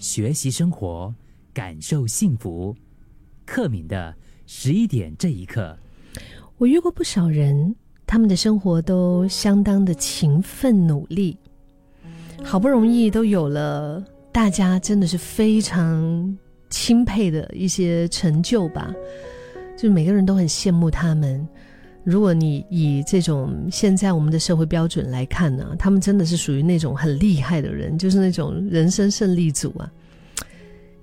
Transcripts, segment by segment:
学习生活，感受幸福。克敏的十一点这一刻，我遇过不少人，他们的生活都相当的勤奋努力，好不容易都有了大家真的是非常钦佩的一些成就吧，就是每个人都很羡慕他们。如果你以这种现在我们的社会标准来看呢，他们真的是属于那种很厉害的人，就是那种人生胜利组啊。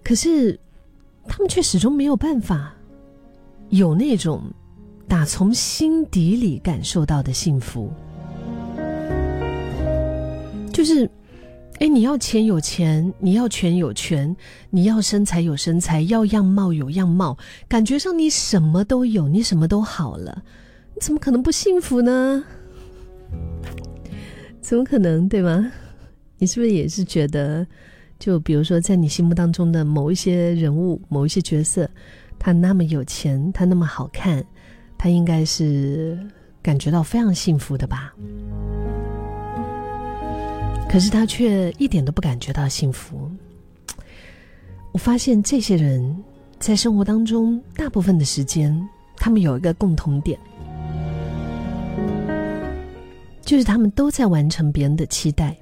可是他们却始终没有办法有那种打从心底里感受到的幸福。就是，哎，你要钱有钱，你要权有权，你要身材有身材，要样貌有样貌，感觉上你什么都有，你什么都好了。怎么可能不幸福呢？怎么可能，对吗？你是不是也是觉得，就比如说，在你心目当中的某一些人物、某一些角色，他那么有钱，他那么好看，他应该是感觉到非常幸福的吧？可是他却一点都不感觉到幸福。我发现这些人在生活当中，大部分的时间，他们有一个共同点。就是他们都在完成别人的期待。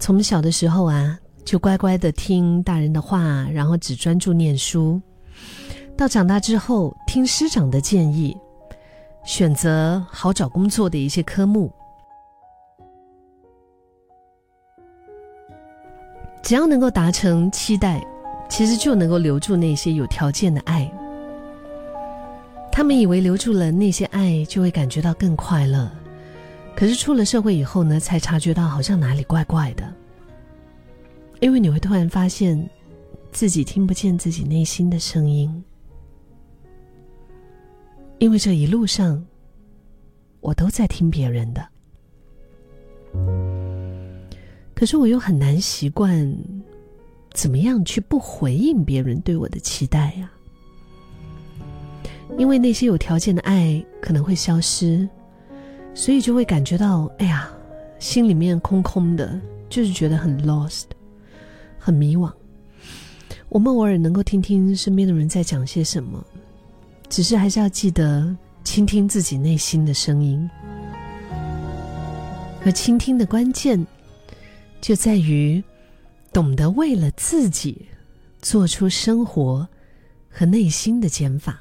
从小的时候啊，就乖乖的听大人的话，然后只专注念书；到长大之后，听师长的建议，选择好找工作的一些科目。只要能够达成期待，其实就能够留住那些有条件的爱。他们以为留住了那些爱，就会感觉到更快乐。可是出了社会以后呢，才察觉到好像哪里怪怪的。因为你会突然发现，自己听不见自己内心的声音。因为这一路上，我都在听别人的，可是我又很难习惯，怎么样去不回应别人对我的期待呀？因为那些有条件的爱可能会消失，所以就会感觉到，哎呀，心里面空空的，就是觉得很 lost，很迷惘。我们偶尔能够听听身边的人在讲些什么，只是还是要记得倾听自己内心的声音。而倾听的关键，就在于懂得为了自己做出生活和内心的减法。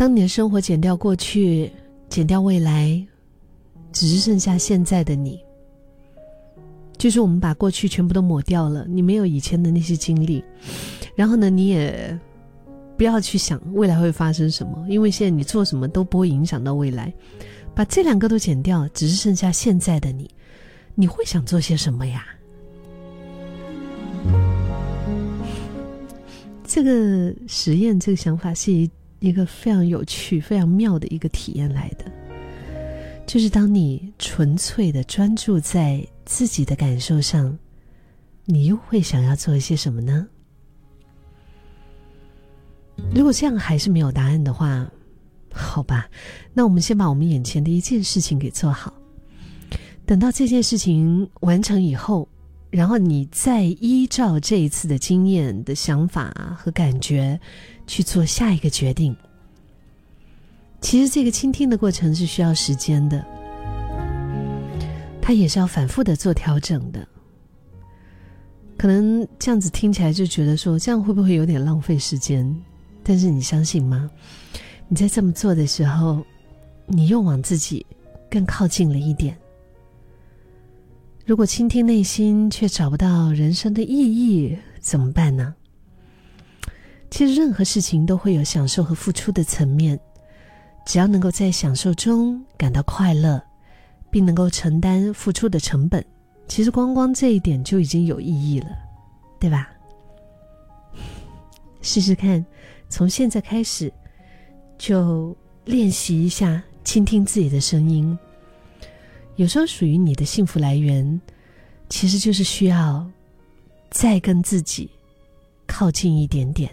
当你的生活减掉过去，减掉未来，只是剩下现在的你。就是我们把过去全部都抹掉了，你没有以前的那些经历，然后呢，你也不要去想未来会发生什么，因为现在你做什么都不会影响到未来。把这两个都减掉，只是剩下现在的你，你会想做些什么呀？这个实验，这个想法是一。一个非常有趣、非常妙的一个体验来的，就是当你纯粹的专注在自己的感受上，你又会想要做一些什么呢？如果这样还是没有答案的话，好吧，那我们先把我们眼前的一件事情给做好，等到这件事情完成以后，然后你再依照这一次的经验的想法和感觉。去做下一个决定。其实这个倾听的过程是需要时间的，它也是要反复的做调整的。可能这样子听起来就觉得说，这样会不会有点浪费时间？但是你相信吗？你在这么做的时候，你又往自己更靠近了一点。如果倾听内心却找不到人生的意义，怎么办呢？其实任何事情都会有享受和付出的层面，只要能够在享受中感到快乐，并能够承担付出的成本，其实光光这一点就已经有意义了，对吧？试试看，从现在开始就练习一下倾听自己的声音。有时候属于你的幸福来源，其实就是需要再跟自己靠近一点点。